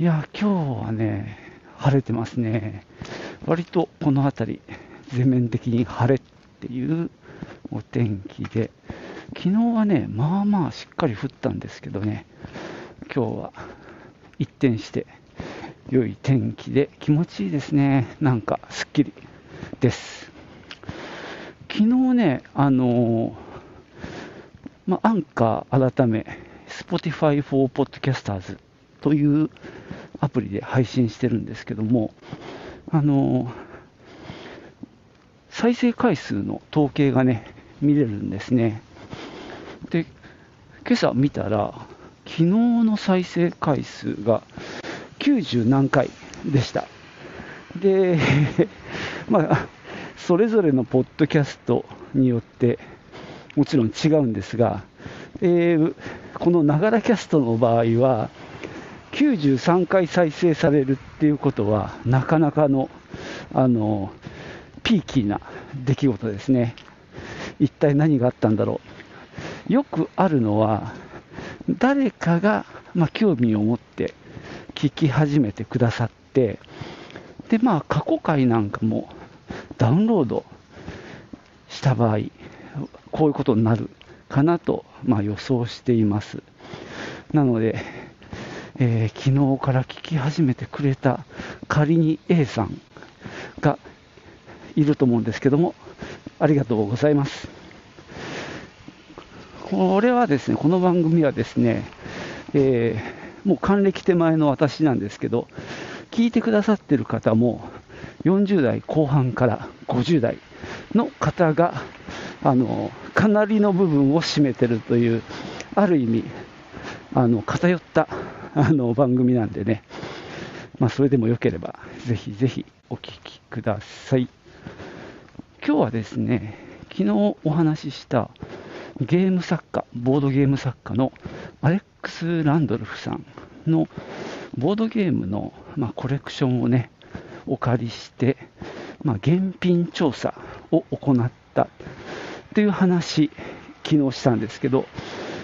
いや、今日はね、晴れてますね。割とこの辺り、全面的に晴れっていうお天気で、昨日はね、まあまあしっかり降ったんですけどね、今日は一転して良い天気で気持ちいいですね。なんかすっきりです。昨日ね、あのまあ、アンカー改め、Spotify for Podcasters というアプリで配信してるんですけども、あの再生回数の統計がね、見れるんですね。で、今朝見たら、昨日の再生回数が90何回でした。で、まあ、それぞれのポッドキャストによって、もちろん違うんですが、えーこのながらキャストの場合は、93回再生されるっていうことは、なかなかの、あの、ピーキーな出来事ですね。一体何があったんだろう。よくあるのは、誰かが、まあ、興味を持って聞き始めてくださって、で、まあ、過去回なんかもダウンロードした場合、こういうことになるかなと、まあ、予想しています。なので、えー昨日から聞き始めてくれた仮に A さんがいると思うんですけども、ありがとうございます。これはですね、この番組はですね、えーもう還暦手前の私なんですけど、聞いてくださってる方も40代後半から50代の方が、あの、かなりの部分を占めてるという、ある意味、あの、偏った、あの、番組なんでね、まあ、それでもよければ、ぜひぜひお聞きください。今日はですね、昨日お話ししたゲーム作家、ボードゲーム作家のアレックス・ランドルフさんのボードゲームの、まあ、コレクションをね、お借りして、まあ、現品調査を行ったっていう話、昨日したんですけど、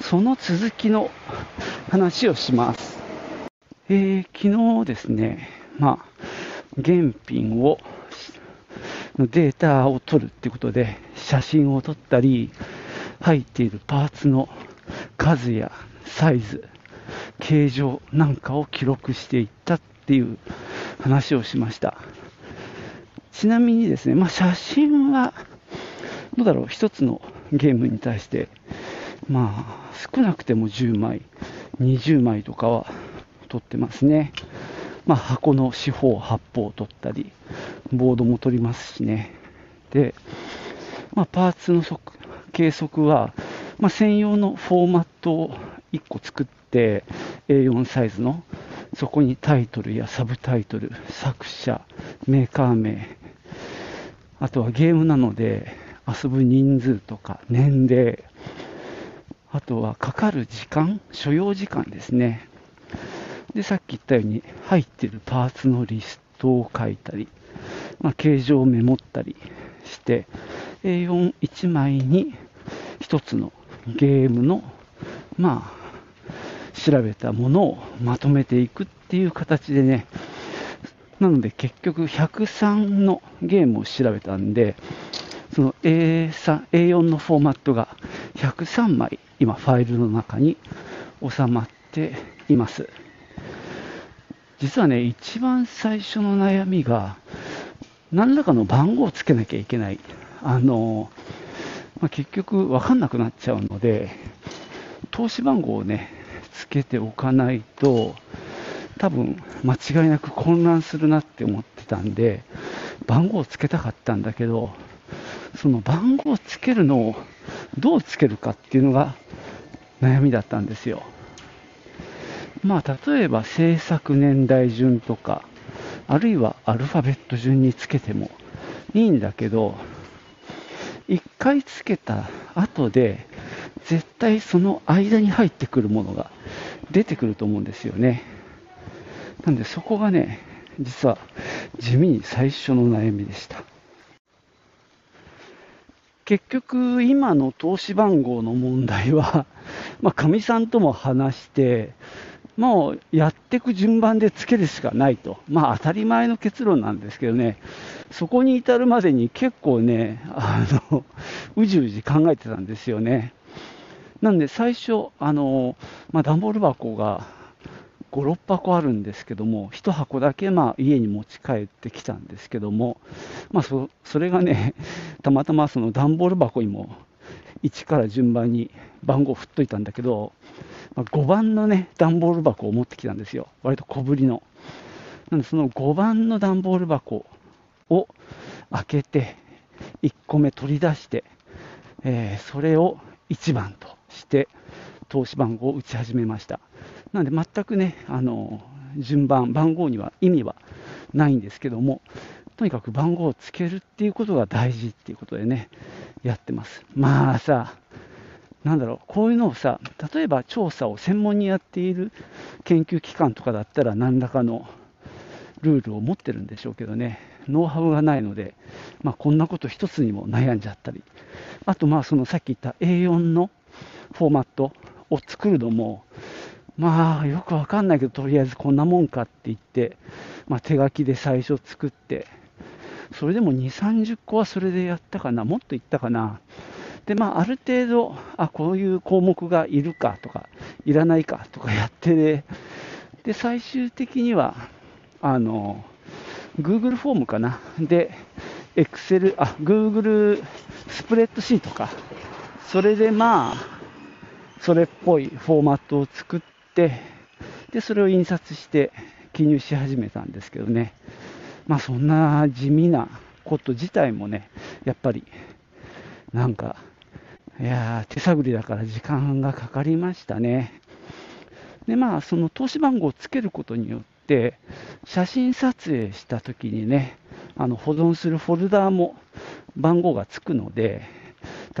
その続きの話をします。えー昨日ですね、まあ、現品を、のデータを取るってことで、写真を撮ったり、入っているパーツの数やサイズ、形状なんかを記録していったっていう話をしました。ちなみにですね、まあ、写真は、どうだろう、一つのゲームに対して、まあ、少なくても10枚、20枚とかは撮ってますね。まあ、箱の四方八方を取ったり、ボードも取りますしね。で、まあ、パーツの計測は、まあ、専用のフォーマットを1個作って、A4 サイズの、そこにタイトルやサブタイトル、作者、メーカー名、あとはゲームなので、遊ぶ人数とか年齢、とはかかる時間、所要時間ですね。で、さっき言ったように、入ってるパーツのリストを書いたり、まあ、形状をメモったりして、A41 枚に一つのゲームの、まあ、調べたものをまとめていくっていう形でね、なので結局103のゲームを調べたんで、その A3 A4 のフォーマットが103枚今ファイルの中に収まっています。実はね、一番最初の悩みが、何らかの番号をつけなきゃいけない。あの、まあ、結局わかんなくなっちゃうので、投資番号をね、つけておかないと、多分間違いなく混乱するなって思ってたんで、番号をつけたかったんだけど、その番号をつけるのをどうつけるかっていうのが悩みだったんですよ。まあ、例えば制作年代順とか、あるいはアルファベット順につけてもいいんだけど、一回つけた後で、絶対その間に入ってくるものが出てくると思うんですよね。なんでそこがね、実は地味に最初の悩みでした。結局、今の投資番号の問題は、まかみさんとも話して、もうやっていく順番でつけるしかないと、まあ当たり前の結論なんですけどね、そこに至るまでに結構ね、あのうじうじ考えてたんですよね。なんで最初、あのまあ、段ボール箱が5、6箱あるんですけども、1箱だけまあ家に持ち帰ってきたんですけども、まあそ、それがね、たまたまその段ボール箱にも1から順番に番号を振っといたんだけど、まあ、5番のね、段ボール箱を持ってきたんですよ。割と小ぶりの。なんで、その5番の段ボール箱を開けて、1個目取り出して、えー、それを1番として、投資番号を打ち始めました。なので、全くね、あの、順番、番号には意味はないんですけども、とにかく番号をつけるっていうことが大事っていうことでね、やってます。まあさ、なんだろう、こういうのをさ、例えば調査を専門にやっている研究機関とかだったら、何らかのルールを持ってるんでしょうけどね、ノウハウがないので、まあ、こんなこと一つにも悩んじゃったり、あと、まあ、そのさっき言った A4 のフォーマットを作るのも、まあ、よくわかんないけど、とりあえずこんなもんかって言って、まあ、手書きで最初作って、それでも2、30個はそれでやったかな、もっといったかな。で、まあ、ある程度、あ、こういう項目がいるかとか、いらないかとか やってで、で、最終的には、あの、Google フォームかな。で、Excel、あ、Google スプレッドシートか。それでまあ、それっぽいフォーマットを作って、で、それを印刷して記入し始めたんですけどね。まあ、そんな地味なこと自体もね、やっぱり、なんか、いや手探りだから時間がかかりましたね。で、まあ、その投資番号をつけることによって、写真撮影したときにね、あの保存するフォルダーも番号がつくので、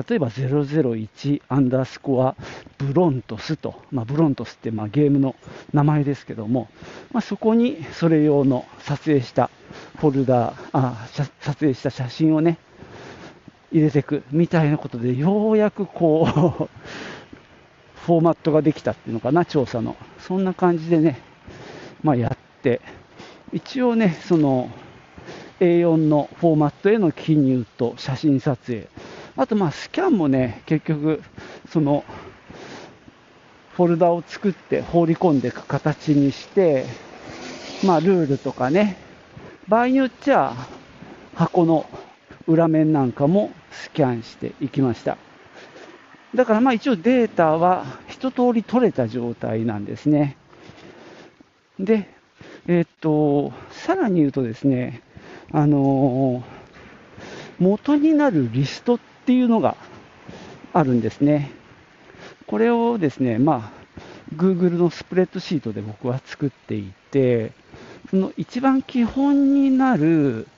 例えば001アンダースコアブロントスと、まあ、ブロントスってまあゲームの名前ですけども、まあ、そこにそれ用の撮影したフォルダー、あ撮影した写真をね、入れていくみたいなことで、ようやくこう フォーマットができたっていうのかな、調査の。そんな感じでね、まあ、やって、一応ね、その A4 のフォーマットへの記入と写真撮影、あとまあスキャンもね、結局、そのフォルダを作って放り込んでいく形にして、まあルールとかね、場合によっちゃ箱の裏面なんかもスキャンしていきました。だからまあ一応データは一通り取れた状態なんですね。で、えー、っと、さらに言うとですね、あのー、元になるリストっていうのがあるんですね。これをですね、まあ、Google のスプレッドシートで僕は作っていて、その一番基本になる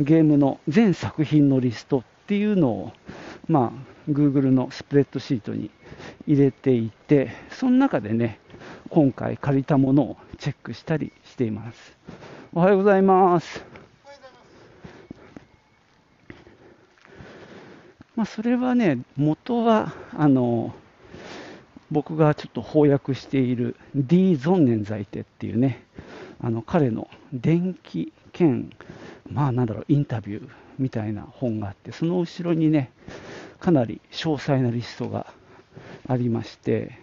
ゲームの全作品のリストっていうのを、まあ、Google のスプレッドシートに入れていて、その中でね、今回借りたものをチェックしたりしています。おはようございます。まあ、それはね、元は、あの、僕がちょっと翻訳している D ゾンネンザイテっていうね、あの彼の電気兼まあなんだろう、インタビューみたいな本があって、その後ろにね、かなり詳細なリストがありまして、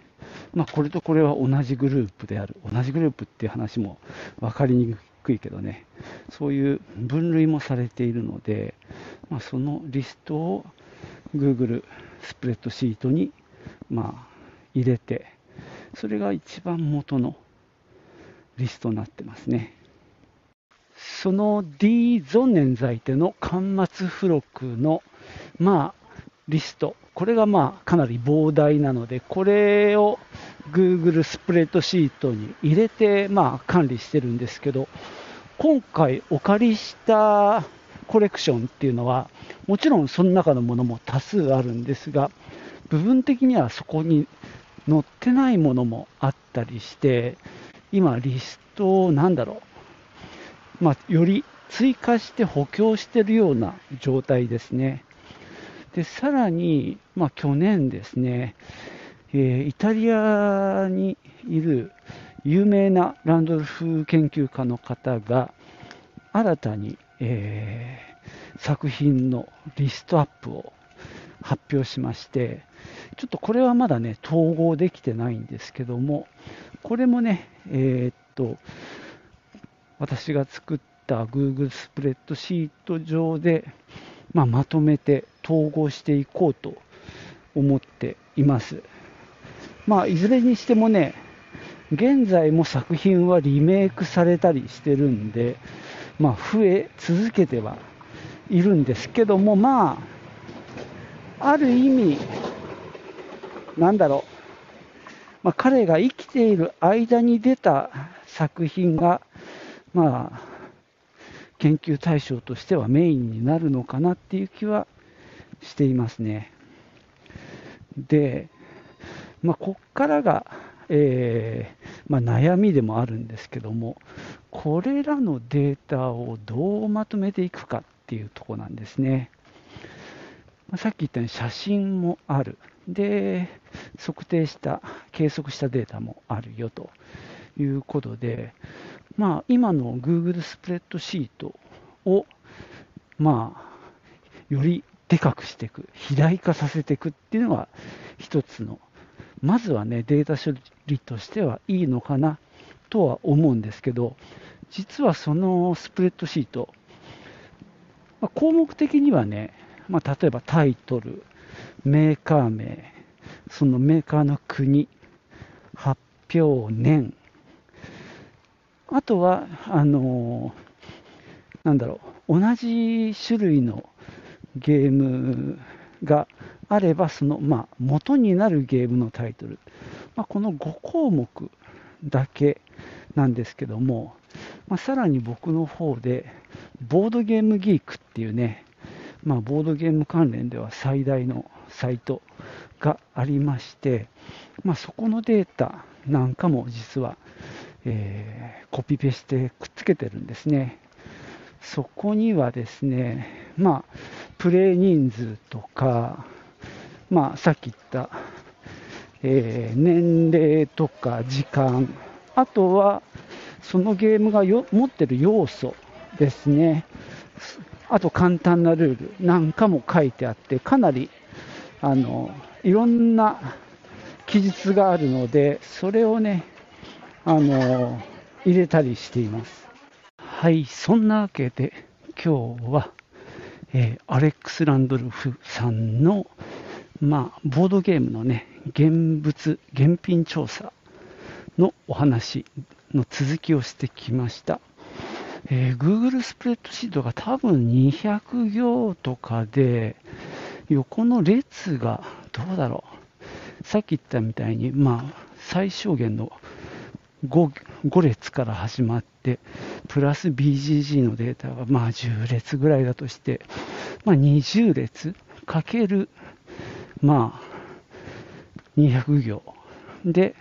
まあ、これとこれは同じグループである、同じグループっていう話も分かりにくいけどね、そういう分類もされているので、まあ、そのリストを Google スプレッドシートに、まあ、入れて、それが一番元のリストになってますね。その D ゾネンザイテの端末付録の、まあ、リスト、これがまあかなり膨大なので、これを Google スプレッドシートに入れて、まあ、管理してるんですけど、今回お借りしたコレクションっていうのは、もちろんその中のものも多数あるんですが、部分的にはそこに載ってないものもあったりして、今、リストをなんだろう、まあ、より追加して補強してるような状態ですね。で、さらに、まあ、去年ですね、えー、イタリアにいる有名なランドルフ研究家の方が、新たに、えー、作品のリストアップを発表しまして、ちょっとこれはまだね、統合できてないんですけども、これもね、えー、っと、私が作った Google スプレッドシート上で、まあ、まとめて統合していこうと思っています。まあ、いずれにしてもね、現在も作品はリメイクされたりしてるんで、まあ、増え続けてはいるんですけども、まあ、ある意味、なんだろう、まあ、彼が生きている間に出た作品が、まあ、研究対象としてはメインになるのかなっていう気はしていますね。で、まあ、こっからが、えー、まあ、悩みでもあるんですけども、これらのデータをどうまとめていくかっていうとこなんですね。さっき言ったように写真もある。で、測定した、計測したデータもあるよということで、まあ、今の Google スプレッドシートを、まあ、よりでかくしていく、肥大化させていくっていうのが一つの、まずはね、データ処理としてはいいのかなとは思うんですけど、実はそのスプレッドシート、まあ、項目的にはね、まあ、例えばタイトル、メーカー名、そのメーカーの国、発表年、あとは、あのなんだろう、同じ種類のゲームがあれば、その、まあ、元になるゲームのタイトル、まあ、この5項目だけなんですけども、まあ、さらに僕の方で、ボードゲームギークっていうね、まあ、ボードゲーム関連では最大のサイトがありまして、まあ、そこのデータなんかも実はえー、コピペしてくっつけてるんですね。そこにはですね、まあ、プレイ人数とか、まあ、さっき言った、えー、年齢とか時間、あとはそのゲームがよ持ってる要素ですね、あと簡単なルールなんかも書いてあって、かなりあのいろんな記述があるので、それをね、あの入れたりしています。はい、そんなわけで今日は、えー、アレックス・ランドルフさんの、まあ、ボードゲームのね、現物、現品調査のお話の続きをしてきました。えー、Google スプレッドシートが多分200行とかで、横の列がどうだろう。さっき言ったみたいに、まあ、最小限の 5, 5列から始まって、プラス BGG のデータがまあ10列ぐらいだとして、まあ、20列かける、まあ、200行。で、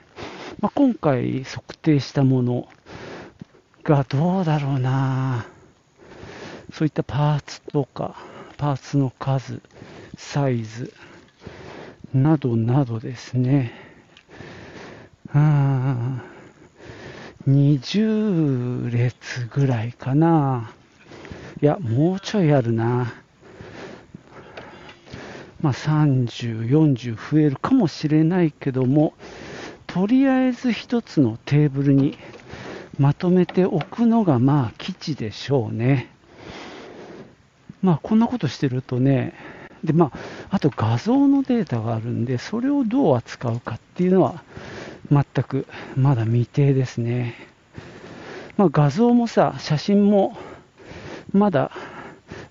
まあ、今回測定したものがどうだろうなそういったパーツとか、パーツの数、サイズ、などなどですね。うん20列ぐらいかな。いや、もうちょいあるな。まあ、30、40増えるかもしれないけども、とりあえず一つのテーブルにまとめておくのがまあ基地でしょうね。まあこんなことしてるとね、でまあ、あと画像のデータがあるんで、それをどう扱うかっていうのは、全くまだ未定ですね。まあ、画像もさ、写真もまだ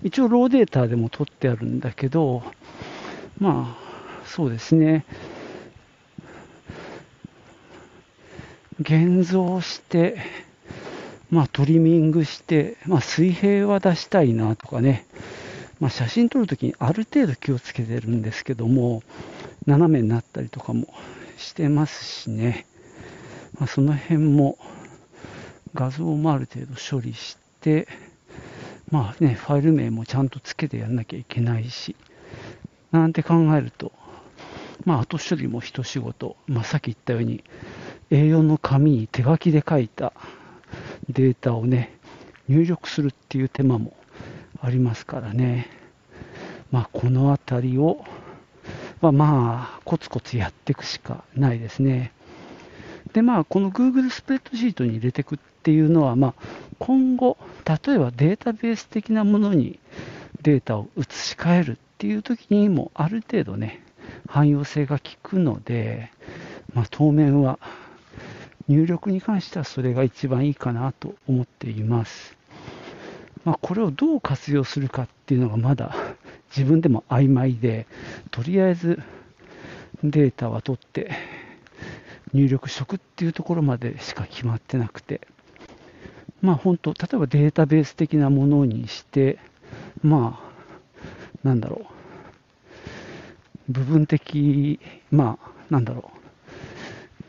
一応ローデータでも取ってあるんだけど、まあそうですね。現像して、まあ、トリミングして、まあ、水平は出したいなとかね、まあ、写真撮るときにある程度気をつけてるんですけども、斜めになったりとかもしてますしね、まあ、その辺も画像もある程度処理して、まあね、ファイル名もちゃんとつけてやんなきゃいけないし、なんて考えると、まあ、後処理も一仕事、まあ、さっき言ったように、A4 の紙に手書きで書いたデータをね、入力するっていう手間もありますからね。まあ、この辺りを、まあ、まあ、コツコツやっていくしかないですね。で、まあ、この Google スプレッドシートに入れていくっていうのは、まあ、今後、例えばデータベース的なものにデータを移し替えるっていう時にも、ある程度ね、汎用性が効くので、まあ、当面は入力に関してはそれが一番いいかなと思っています。まあ、これをどう活用するかっていうのがまだ自分でも曖昧で、とりあえずデータは取って入力職っていうところまでしか決まってなくて、まあ本当、例えばデータベース的なものにして、まあ、なんだろう、部分的、まあ、なんだろ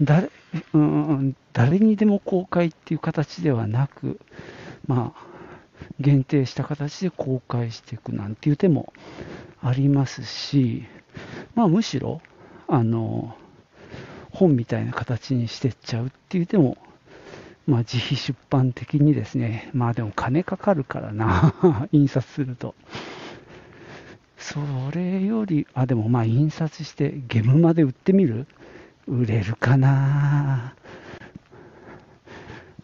う、誰、うん、誰にでも公開っていう形ではなく、まあ、限定した形で公開していくなんていう手もありますし、まあ、むしろ、あの、本みたいな形にしてっちゃうっていう手も、まあ、自費出版的にですね、まあでも金かかるからな、印刷すると。それより、あ、でもまあ印刷してゲームまで売ってみる売れるかな？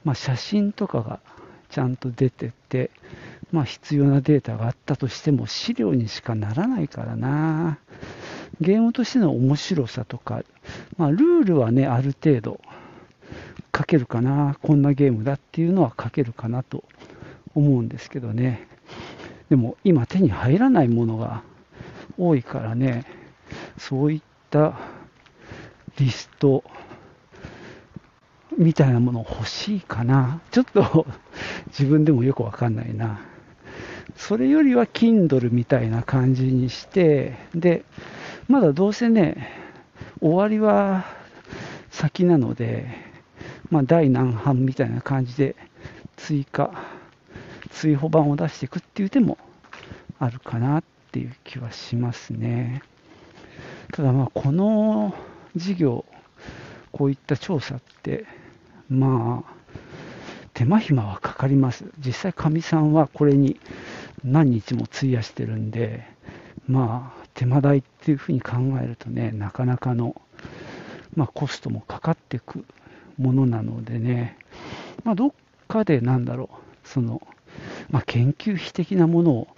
まあ、写真とかがちゃんと出てて、まあ、必要なデータがあったとしても資料にしかならないからな。ゲームとしての面白さとか、まあ、ルールはね、ある程度書けるかな、こんなゲームだっていうのは書けるかなと思うんですけどね。でも今手に入らないものが多いからね、そういったリストみたいなもの欲しいかな。ちょっと 自分でもよくわかんないな。それよりは Kindle みたいな感じにして、で、まだどうせね、終わりは先なので、まあ、第何版みたいな感じで追加、追放版を出していくっていう手もあるかなっていう気はしますね。ただまあ、この事業、こういった調査って、まあ、手間暇はかかります。実際、かみさんはこれに何日も費やしてるんで、まあ、手間代っていうふうに考えるとね、なかなかの、まあ、コストもかかってくものなのでね、まあ、どっかでなんだろう、その、まあ、研究費的なものを、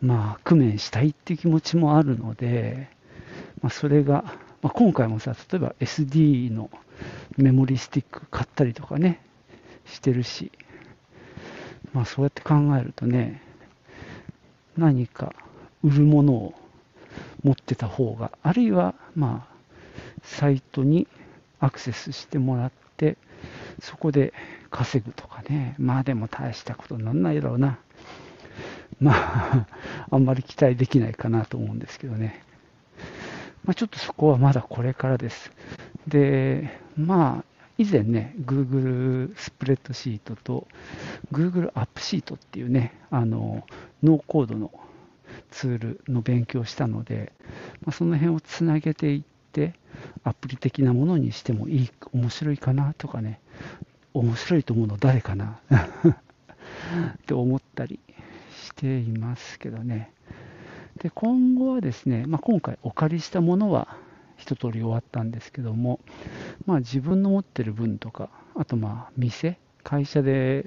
まあ、工面したいっていう気持ちもあるので、まあ、それが、まあ、今回もさ、例えば SD のメモリスティック買ったりとかね、してるし、まあそうやって考えるとね、何か売るものを持ってた方が、あるいはまあサイトにアクセスしてもらって、そこで稼ぐとかね、まあでも大したことになんないだろうな。まあ、あんまり期待できないかなと思うんですけどね。まあ、ちょっとそこはまだこれからです。で、まあ、以前ね、Google スプレッドシートと Google アップシートっていうね、あの、ノーコードのツールの勉強したので、まあ、その辺をつなげていって、アプリ的なものにしてもいい、面白いかなとかね、面白いと思うの誰かな？って思ったりしていますけどね。で、今後はですね、まあ、今回お借りしたものは一通り終わったんですけども、まあ、自分の持ってる分とか、あとまあ店、会社で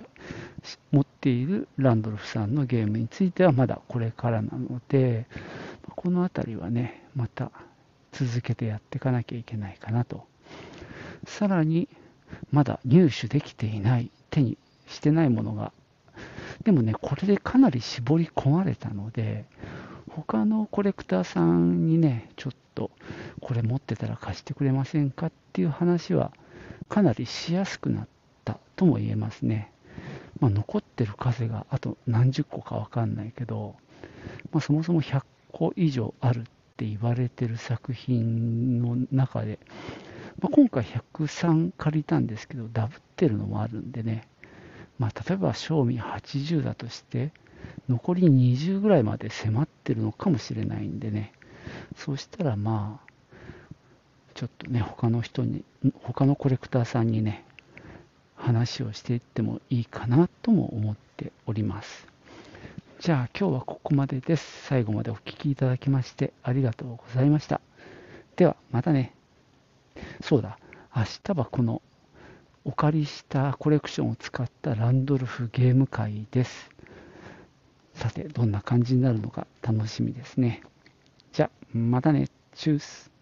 持っているランドルフさんのゲームについてはまだこれからなので、この辺りはね、また続けてやっていかなきゃいけないかなと。さらに、まだ入手できていない、手にしてないものが、でもね、これでかなり絞り込まれたので、他のコレクターさんにね、ちょっとこれ持ってたら貸してくれませんかっていう話はかなりしやすくなったとも言えますね。まあ、残ってる数があと何十個かわかんないけど、まあ、そもそも100個以上あるって言われてる作品の中で、まあ、今回103借りたんですけど、ダブってるのもあるんでね、まあ、例えば賞味80だとして、残り20ぐらいまで迫ってるのかもしれないんでね、そうしたらまあ、ちょっとね、他の人に、他のコレクターさんにね、話をしていってもいいかなとも思っております。じゃあ今日はここまでです。最後までお聴きいただきましてありがとうございました。ではまたね。そうだ、明日はこのお借りしたコレクションを使ったランドルフゲーム会です。さて、どんな感じになるのか楽しみですね。じゃ、またね。チュース。